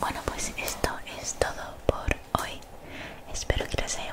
Bueno, pues esto es todo por hoy. Espero que les haya